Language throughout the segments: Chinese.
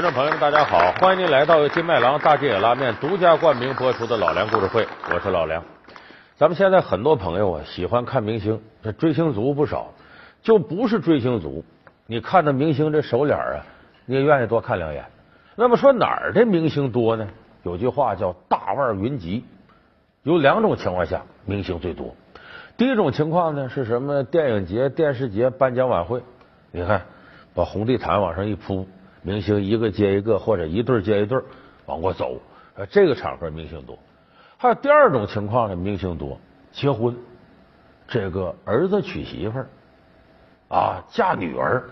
观众朋友们，大家好！欢迎您来到金麦郎大吉野拉面独家冠名播出的《老梁故事会》，我是老梁。咱们现在很多朋友啊喜欢看明星，这追星族不少，就不是追星族，你看着明星这手脸啊，你也愿意多看两眼。那么说哪儿的明星多呢？有句话叫“大腕云集”，有两种情况下明星最多。第一种情况呢是什么？电影节、电视节颁奖晚会，你看把红地毯往上一铺。明星一个接一个，或者一对接一对往过走，这个场合明星多。还有第二种情况呢，明星多结婚，这个儿子娶媳妇儿啊，嫁女儿，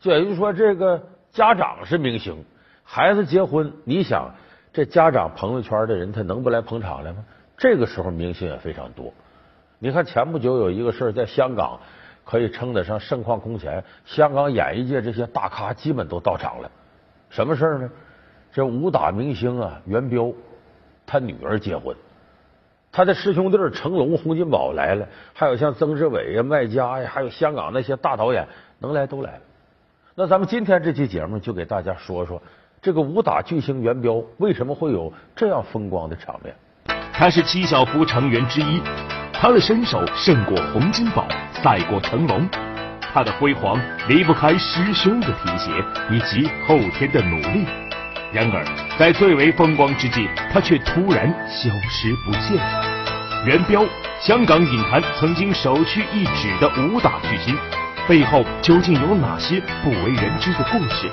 就也就是说，这个家长是明星，孩子结婚，你想这家长朋友圈的人他能不来捧场来吗？这个时候明星也非常多。你看前不久有一个事儿，在香港。可以称得上盛况空前，香港演艺界这些大咖基本都到场了。什么事儿呢？这武打明星啊，元彪他女儿结婚，他的师兄弟成龙、洪金宝来了，还有像曾志伟呀、麦家呀，还有香港那些大导演，能来都来了。那咱们今天这期节目就给大家说说这个武打巨星元彪为什么会有这样风光的场面。他是七小福成员之一。他的身手胜过洪金宝，赛过成龙。他的辉煌离不开师兄的提携以及后天的努力。然而，在最为风光之际，他却突然消失不见了。元彪，香港影坛曾经首屈一指的武打巨星，背后究竟有哪些不为人知的故事？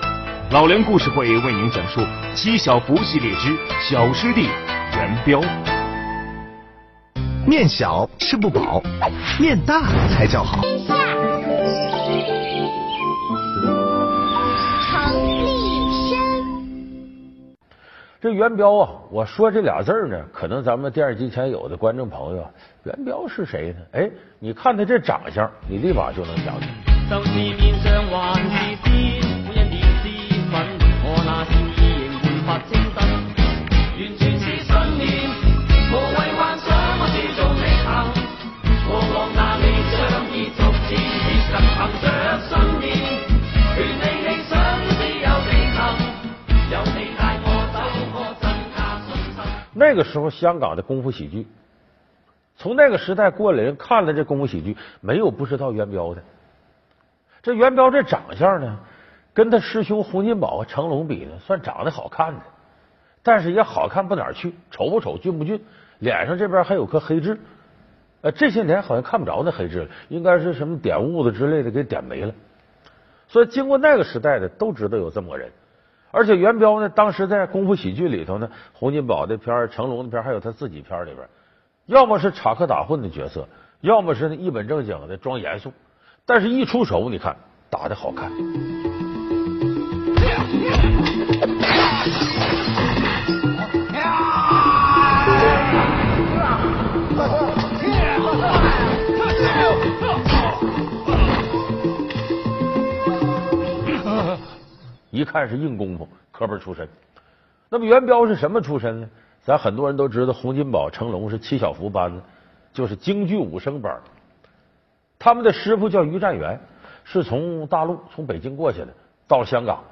老梁故事会为您讲述《七小福》系列之小师弟元彪。面小吃不饱，面大才叫好。程立生，这元彪啊，我说这俩字呢，可能咱们电视机前有的观众朋友，元彪是谁呢？哎，你看他这长相，你立马就能想起那那个时候，香港的功夫喜剧，从那个时代过来人看了这功夫喜剧，没有不知道元彪的。这元彪这长相呢，跟他师兄洪金宝和成龙比呢，算长得好看的，但是也好看不哪儿去，丑不丑，俊不俊，脸上这边还有颗黑痣。呃，这些年好像看不着那黑痣了，应该是什么点痦子之类的给点没了。所以经过那个时代的都知道有这么个人。而且元彪呢，当时在功夫喜剧里头呢，洪金宝的片成龙的片还有他自己片里边，要么是插科打诨的角色，要么是一本正经的装严肃。但是一出手，你看打的好看。一看是硬功夫，科班出身。那么元彪是什么出身呢？咱很多人都知道，洪金宝、成龙是七小福班子，就是京剧武生班。他们的师傅叫于占元，是从大陆从北京过去的，到香港。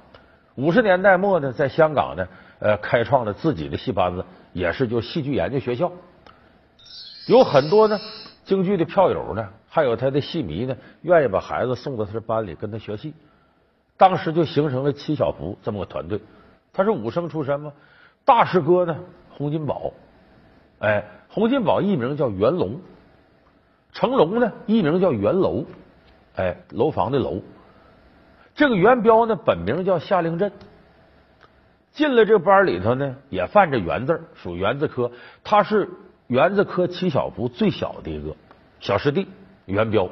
五十年代末呢，在香港呢，呃，开创了自己的戏班子，也是就戏剧研究学校。有很多呢，京剧的票友呢，还有他的戏迷呢，愿意把孩子送到他的班里跟他学戏。当时就形成了七小福这么个团队，他是武生出身吗？大师哥呢？洪金宝，哎，洪金宝艺名叫袁龙，成龙呢艺名叫袁楼，哎，楼房的楼。这个袁彪呢本名叫夏令镇，进了这班里头呢也犯着袁字，属袁字科，他是袁字科七小福最小的一个小师弟袁彪，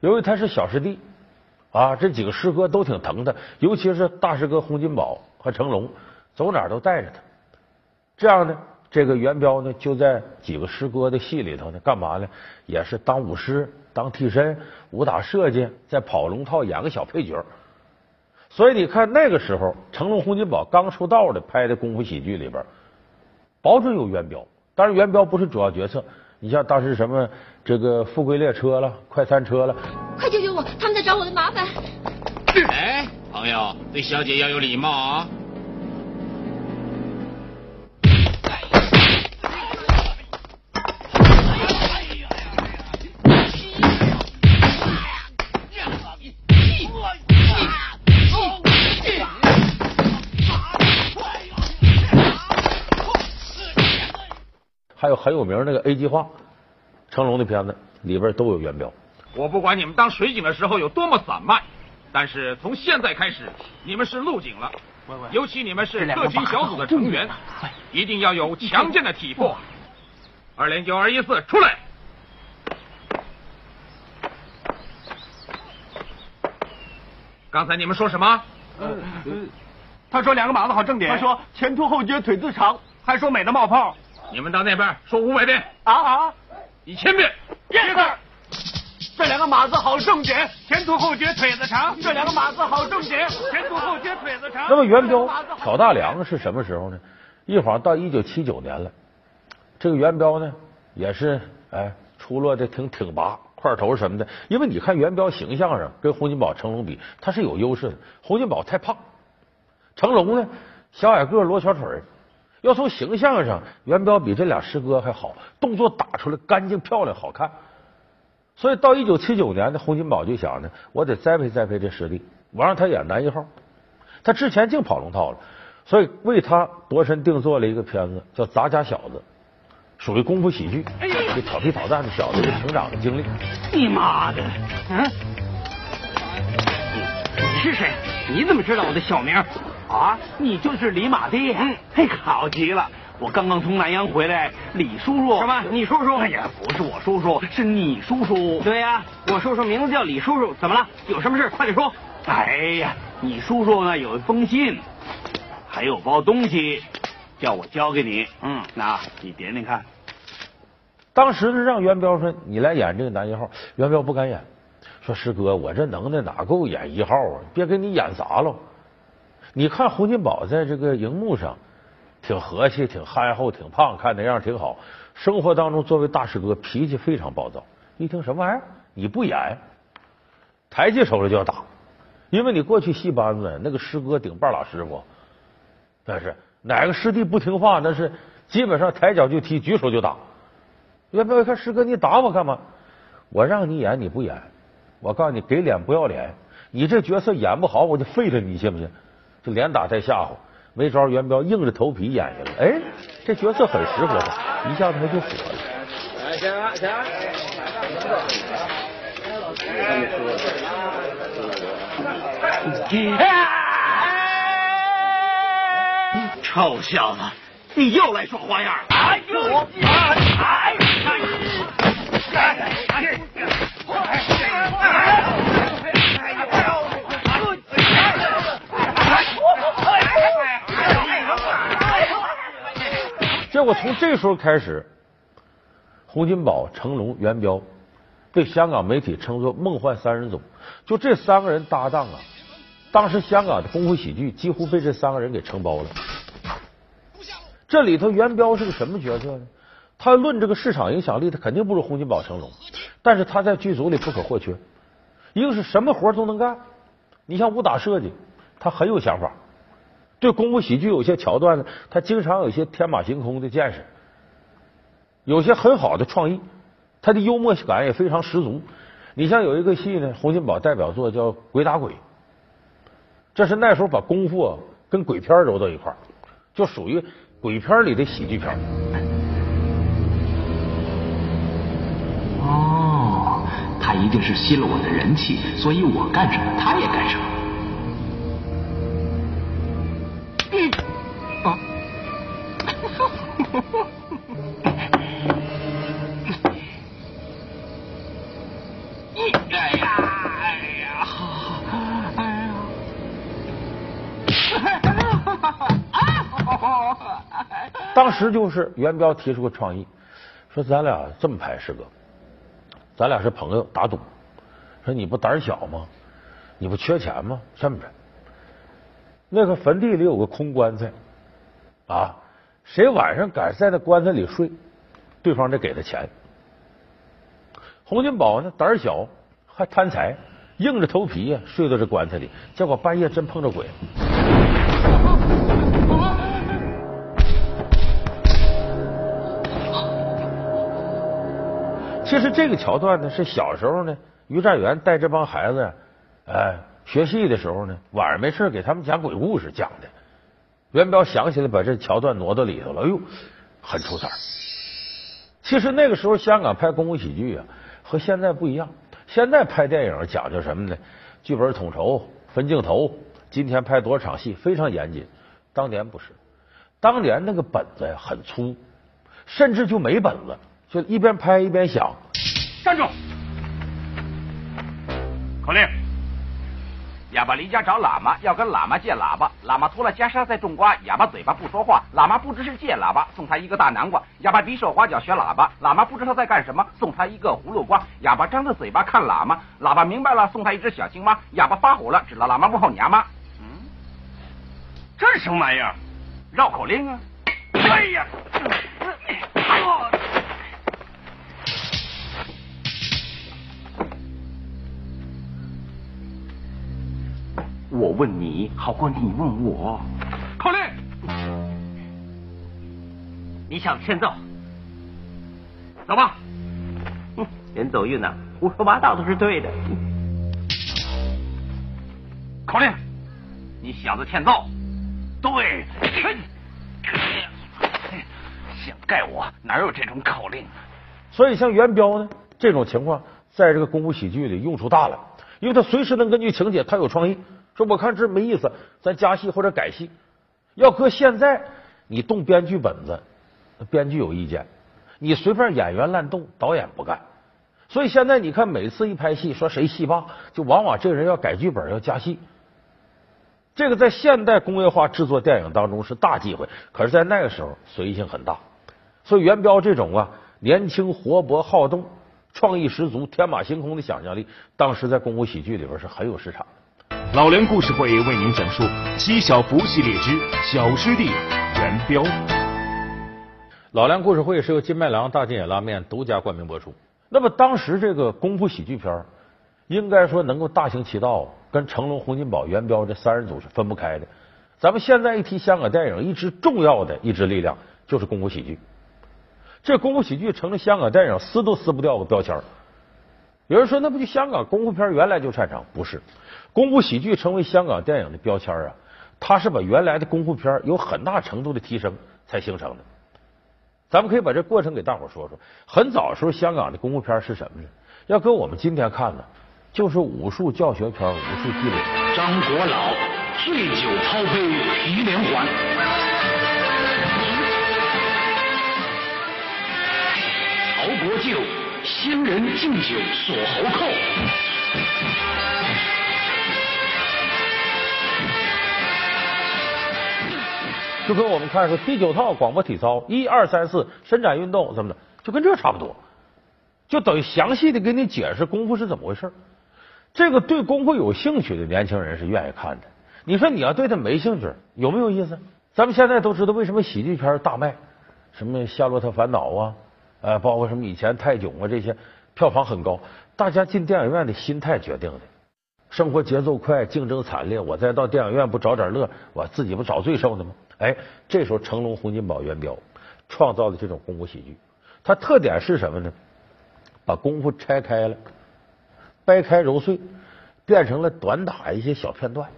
由于他是小师弟。啊，这几个师哥都挺疼他，尤其是大师哥洪金宝和成龙，走哪都带着他。这样呢，这个元彪呢就在几个师哥的戏里头呢，干嘛呢？也是当武师、当替身、武打设计，在跑龙套演个小配角。所以你看那个时候，成龙、洪金宝刚出道的拍的功夫喜剧里边，保准有元彪。当然，元彪不是主要角色。你像当时什么这个富贵列车了、快餐车了，快救救我！他找我的麻烦。哎，朋友，对小姐要有礼貌啊！还有很有名那个 A 计划，成龙的片子里边都有元彪。我不管你们当水警的时候有多么散漫，但是从现在开始，你们是陆警了。尤其你们是特勤小组的成员，一定要有强健的体魄。二零九二一四，出来！刚才你们说什么？他说两个马子好正点，他说前凸后撅腿子长，还说美的冒泡。你们到那边说五百遍，啊啊！一千遍。yes。这两个马子好正点，前凸后撅腿子长。这两个马子好正点，前凸后撅腿子长。那么元彪挑大梁是什么时候呢？一晃到一九七九年了。这个元彪呢，也是哎出落的挺挺拔，块头什么的。因为你看元彪形象上跟洪金宝、成龙比，他是有优势的。洪金宝太胖，成龙呢小矮个、罗小腿要从形象上，元彪比这俩师哥还好，动作打出来干净漂亮好看。所以到一九七九年呢，洪金宝就想呢，我得栽培栽培这师弟，我让他演男一号。他之前净跑龙套了，所以为他度身定做了一个片子，叫《杂家小子》，属于功夫喜剧，这调皮捣蛋的小子的成长的经历。你妈的！嗯，你是谁？你怎么知道我的小名？啊，你就是李马爹。嗯，嘿，好极了。我刚刚从南阳回来，李叔叔什么？你叔叔？哎呀，不是我叔叔，是你叔叔。对呀、我叔叔名字叫李叔叔。怎么了？有什么事？快点说。哎呀，你叔叔呢有一封信，还有包东西，叫我交给你。嗯，那你点点看。当时呢，让元彪说你来演这个男一号，元彪不敢演，说师哥，我这能耐哪够演一号啊？别给你演砸了。你看洪金宝在这个荧幕上挺和气、挺憨厚、挺胖，看那样挺好。生活当中作为大师哥，脾气非常暴躁。一听什么玩意儿，你不演，抬起手来就要打。因为你过去戏班子那个师哥顶半拉师傅，但是哪个师弟不听话，那是基本上抬脚就踢，举手就打。元彪一看师哥，你打我干嘛？我让你演你不演，我告诉你，给脸不要脸，你这角色演不好，我就废了你，信不信？就连打带吓唬，没招，元彪硬着头皮演下来。哎，这角色很适合他，一下子他就火了。行行，臭小子，你又来耍花样！哎呦！哎结果从这时候开始，洪金宝、成龙、元彪被香港媒体称作“梦幻三人组”。就这三个人搭档啊，当时香港的功夫喜剧几乎被这三个人给承包了。这里头元彪是个什么角色呢？他论这个市场影响力，他肯定不如洪金宝、成龙，但是他在剧组里不可或缺。一个是什么活都能干，你像武打设计，他很有想法。对功夫喜剧有些桥段呢，他经常有些天马行空的见识，有些很好的创意，他的幽默感也非常十足。你像有一个戏呢，洪金宝代表作叫《鬼打鬼》，这是那时候把功夫啊跟鬼片揉到一块，就属于鬼片里的喜剧片。哦，他一定是吸了我的人气，所以我干什么他也干什么。当时就是元彪提出个创意，说咱俩这么拍，师哥，咱俩是朋友，打赌，说你不胆小吗？你不缺钱吗？这么着，那个坟地里有个空棺材啊，谁晚上敢在那棺材里睡，对方得给他钱。洪金宝呢胆小，还贪财，硬着头皮呀睡到这棺材里，结果半夜真碰着鬼。其实这个桥段呢，是小时候呢，于占元带这帮孩子，哎，学戏的时候呢，晚上没事给他们讲鬼故事讲的。元彪想起来把这桥段挪到里头了，哎呦，很出彩。其实那个时候香港拍功夫喜剧啊，和现在不一样。现在拍电影讲究什么呢？剧本统筹、分镜头，今天拍多少场戏，非常严谨。当年不是，当年那个本子很粗，甚至就没本子。就一边拍一边想，站住！口令：哑巴离家找喇嘛，要跟喇嘛借喇叭。喇嘛脱了袈裟在种瓜，哑巴嘴巴不说话。喇嘛不知是借喇叭，送他一个大南瓜。哑巴比手画脚学喇叭，喇嘛不知他在干什么，送他一个葫芦瓜。哑巴张着嘴巴看喇嘛，喇嘛明白了，送他一只小青蛙。哑巴发火了，指了喇嘛幕后娘妈。嗯，这是什么玩意儿？绕口令啊！哎呀！我问你，好过你问我。口令，你想欠揍？走吧。人走运呐，胡说八道都是对的。口令，你小子欠揍？对。想盖我？哪有这种口令？所以像元彪呢，这种情况在这个功夫喜剧里用处大了，因为他随时能根据情节，他有创意。说我看这没意思，咱加戏或者改戏。要搁现在，你动编剧本子，编剧有意见；你随便演员乱动，导演不干。所以现在你看，每次一拍戏，说谁戏霸，就往往这个人要改剧本，要加戏。这个在现代工业化制作电影当中是大忌讳，可是，在那个时候随意性很大。所以元彪这种啊，年轻、活泼、好动、创意十足、天马行空的想象力，当时在功夫喜剧里边是很有市场。老梁故事会为您讲述《七小福系列之小师弟元彪》。老梁故事会是由金麦郎大金眼拉面独家冠名播出。那么当时这个功夫喜剧片，应该说能够大行其道，跟成龙、洪金宝、元彪这三人组是分不开的。咱们现在一提香港电影，一支重要的一支力量就是功夫喜剧。这功夫喜剧成了香港电影撕都撕不掉的标签。有人说，那不就香港功夫片原来就擅长？不是。功夫喜剧成为香港电影的标签啊，它是把原来的功夫片有很大程度的提升才形成的。咱们可以把这过程给大伙说说。很早时候，香港的功夫片是什么呢？要搁我们今天看呢，就是武术教学片、武术积累。张国老醉酒抛飞皮连环，曹国舅仙人敬酒锁喉扣。就跟我们看说第九套广播体操，一二三四伸展运动怎么的，就跟这差不多，就等于详细的给你解释功夫是怎么回事。这个对功夫有兴趣的年轻人是愿意看的。你说你要对他没兴趣，有没有意思？咱们现在都知道为什么喜剧片大卖，什么《夏洛特烦恼》啊，呃，包括什么以前泰囧啊这些，票房很高。大家进电影院的心态决定的。生活节奏快，竞争惨烈，我再到电影院不找点乐，我自己不找罪受的吗？哎，这时候成龙、洪金宝、元彪创造的这种功夫喜剧，它特点是什么呢？把功夫拆开了，掰开揉碎，变成了短打一些小片段。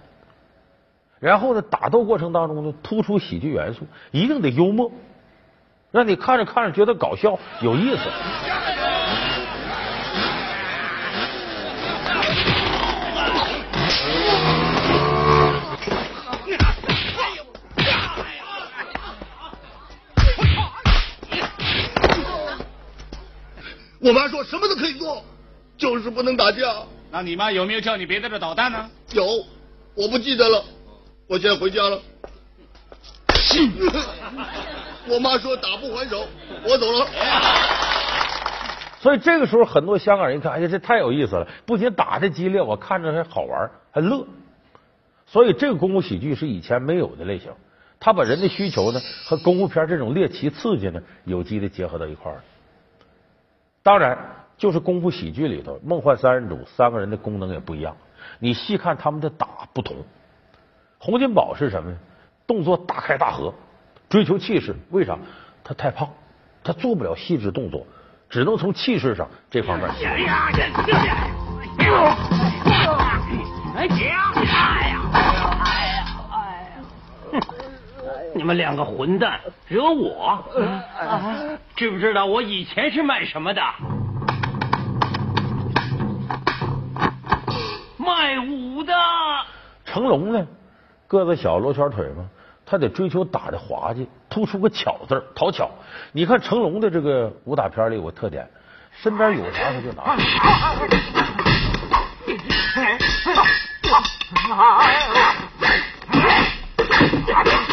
然后呢，打斗过程当中呢，突出喜剧元素，一定得幽默，让你看着看着觉得搞笑有意思。我妈说什么都可以做，就是不能打架。那你妈有没有叫你别在这捣蛋呢？有，我不记得了。我现在回家了。我妈说打不还手，我走了。所以这个时候，很多香港人一看，哎呀，这太有意思了！不仅打的激烈，我看着还好玩，还乐。所以这个功夫喜剧是以前没有的类型，他把人的需求呢和功夫片这种猎奇刺激呢有机的结合到一块儿。当然，就是功夫喜剧里头，梦幻三人组三个人的功能也不一样。你细看他们的打不同，洪金宝是什么呢？动作大开大合，追求气势。为啥？他太胖，他做不了细致动作，只能从气势上这方面。哎呀！哎呀！哎呀！哎你们两个混蛋，惹我！知不知道我以前是卖什么的？卖武的。成龙呢，个子小，罗圈腿嘛，他得追求打的滑稽，突出个巧字讨巧。你看成龙的这个武打片里有个特点，身边有啥他就拿。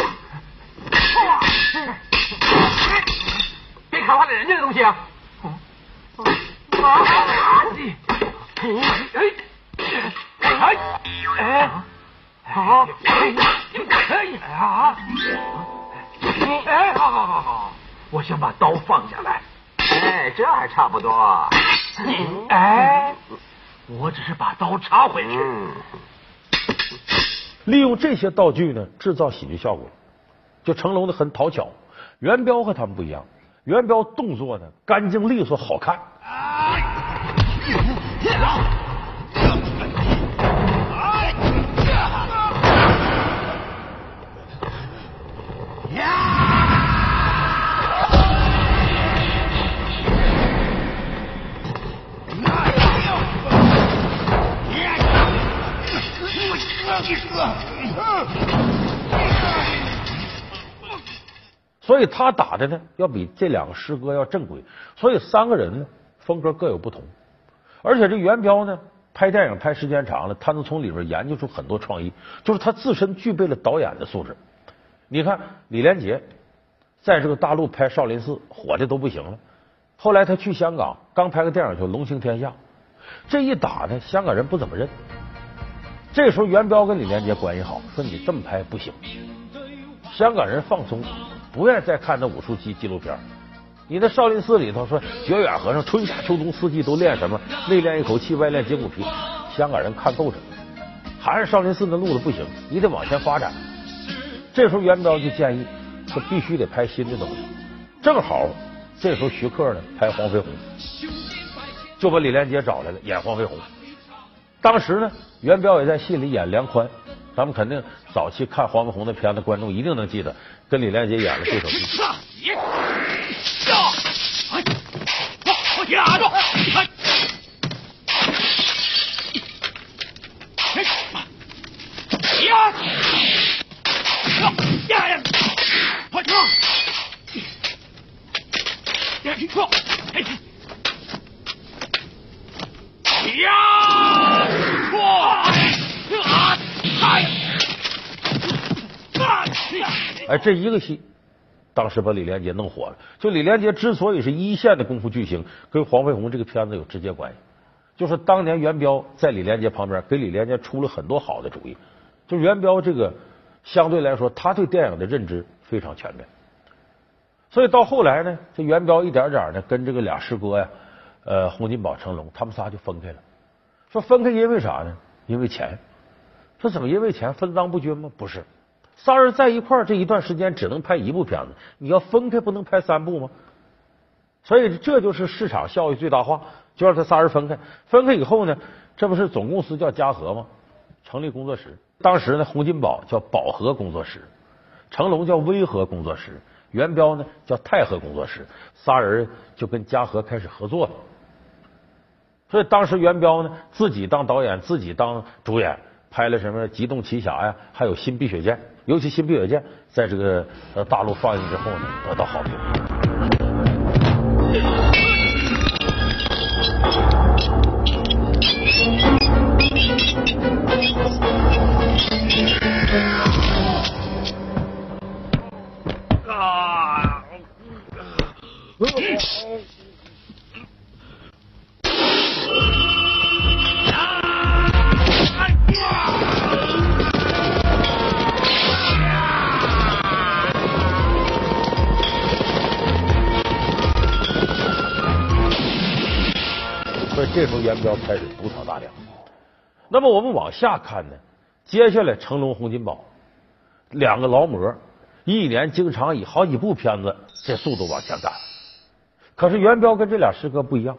别看坏了人家的东西啊！啊哎哎好，哎啊！哎，好好好好，我想把刀放下来。哎，这还差不多。哎，我只是把刀插回去。利用这些道具呢，制造喜剧效果。就成龙的很讨巧，元彪和他们不一样，元彪动作呢干净利索好看。所以他打的呢，要比这两个师哥要正规。所以三个人呢，风格各有不同。而且这元彪呢，拍电影拍时间长了，他能从里边研究出很多创意，就是他自身具备了导演的素质。你看李连杰在这个大陆拍《少林寺》，火的都不行了。后来他去香港，刚拍个电影叫《龙行天下》，这一打呢，香港人不怎么认。这时候元彪跟李连杰关系好，说你这么拍不行，香港人放松。不愿意再看那武术纪纪录片。你在少林寺里头说，觉远和尚春夏秋冬四季都练什么？内练一口气，外练筋骨皮。香港人看够着，还是少林寺那路子不行，你得往前发展。这时候元彪就建议说，必须得拍新的东西。正好这时候徐克呢拍黄飞鸿，就把李连杰找来了演黄飞鸿。当时呢，元彪也在戏里演梁宽。咱们肯定早期看黄飞鸿的片子，观众一定能记得跟李连杰演的对手戏。压住！压！压呀！快撤！别去撤！压！撤！哎，这一个戏，当时把李连杰弄火了。就李连杰之所以是一线的功夫巨星，跟黄飞鸿这个片子有直接关系。就是当年元彪在李连杰旁边，给李连杰出了很多好的主意。就元彪这个相对来说，他对电影的认知非常全面。所以到后来呢，这元彪一点点的跟这个俩师哥呀，呃，洪金宝、成龙，他们仨就分开了。说分开因为啥呢？因为钱。说怎么因为钱分赃不均吗？不是，仨人在一块儿这一段时间只能拍一部片子，你要分开不能拍三部吗？所以这就是市场效益最大化，就让他仨人分开。分开以后呢，这不是总公司叫嘉禾吗？成立工作室。当时呢，洪金宝叫宝和工作室，成龙叫威和工作室，元彪呢叫泰和工作室，仨人就跟嘉禾开始合作了。所以当时元彪呢自己当导演，自己当主演。拍了什么《机动奇侠》呀，还有《新碧血剑》，尤其《新碧血剑》在这个大陆放映之后呢，得到好评。这时候元彪开始独挑大梁。那么我们往下看呢，接下来成龙、洪金宝两个劳模，一年经常以好几部片子这速度往前赶。可是元彪跟这俩师哥不一样，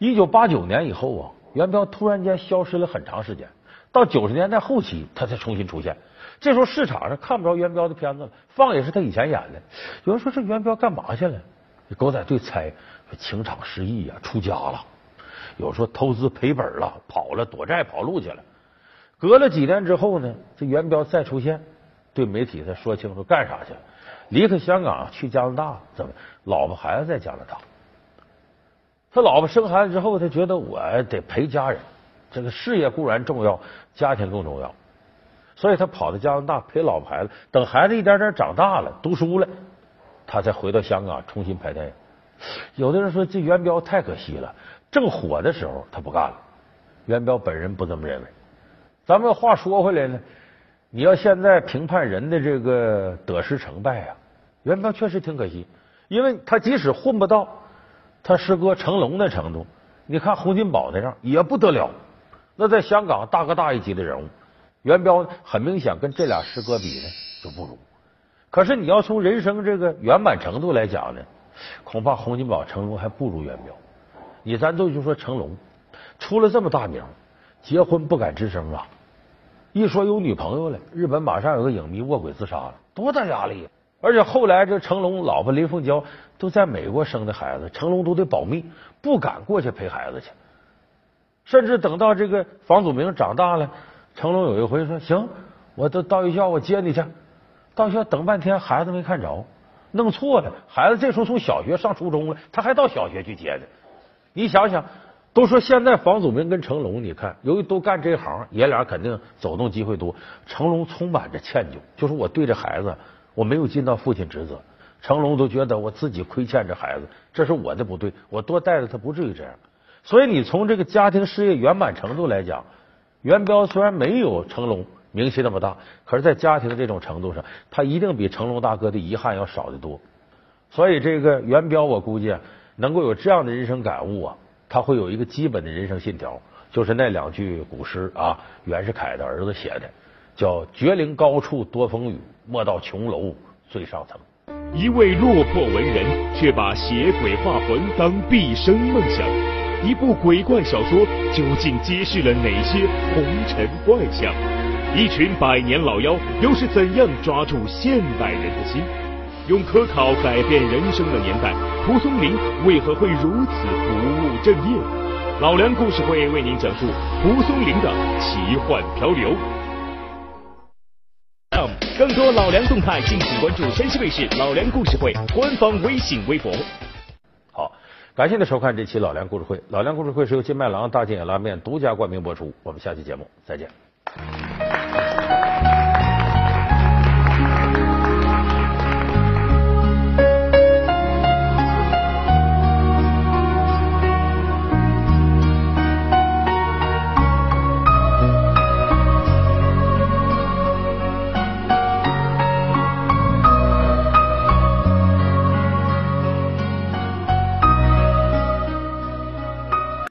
一九八九年以后啊，元彪突然间消失了很长时间，到九十年代后期他才重新出现。这时候市场上看不着元彪的片子了，放也是他以前演的。有人说这元彪干嘛去了？狗仔队猜情场失意呀，出家了。有说投资赔本了，跑了，躲债跑路去了。隔了几年之后呢，这元彪再出现，对媒体他说清楚干啥去了。离开香港去加拿大，怎么？老婆孩子在加拿大。他老婆生孩子之后，他觉得我得陪家人，这个事业固然重要，家庭更重要。所以他跑到加拿大陪老婆孩子，等孩子一点点长大了，读书了，他才回到香港重新拍电影。有的人说这元彪太可惜了，正火的时候他不干了。元彪本人不这么认为。咱们话说回来呢，你要现在评判人的这个得失成败啊，元彪确实挺可惜，因为他即使混不到他师哥成龙的程度，你看洪金宝那样也不得了，那在香港大哥大一级的人物。元彪很明显跟这俩师哥比呢就不如，可是你要从人生这个圆满程度来讲呢，恐怕洪金宝、成龙还不如元彪。你咱都就说成龙出了这么大名，结婚不敢吱声啊！一说有女朋友了，日本马上有个影迷卧轨自杀了，多大压力！而且后来这成龙老婆林凤娇都在美国生的孩子，成龙都得保密，不敢过去陪孩子去。甚至等到这个房祖名长大了。成龙有一回说：“行，我都到学校，我接你去。到学校等半天，孩子没看着，弄错了。孩子这时候从小学上初中了，他还到小学去接呢。你想想，都说现在房祖名跟成龙，你看，由于都干这行，爷俩肯定走动机会多。成龙充满着歉疚，就是我对这孩子，我没有尽到父亲职责。成龙都觉得我自己亏欠这孩子，这是我的不对，我多带着他，不至于这样。所以你从这个家庭事业圆满程度来讲。”元彪虽然没有成龙名气那么大，可是，在家庭这种程度上，他一定比成龙大哥的遗憾要少得多。所以，这个元彪，我估计能够有这样的人生感悟啊，他会有一个基本的人生信条，就是那两句古诗啊，袁世凯的儿子写的，叫“绝岭高处多风雨，莫到琼楼最上层”。一位落魄文人，却把写鬼画魂当毕生梦想。一部鬼怪小说究竟揭示了哪些红尘怪象？一群百年老妖又是怎样抓住现代人的心？用科考改变人生的年代，蒲松龄为何会如此不务正业？老梁故事会为您讲述蒲松龄的奇幻漂流。更多老梁动态，敬请关注山西卫视老梁故事会官方微信微博。好感谢您收看这期老梁故事会。老梁故事会是由金麦郎大金眼拉面独家冠名播出。我们下期节目再见。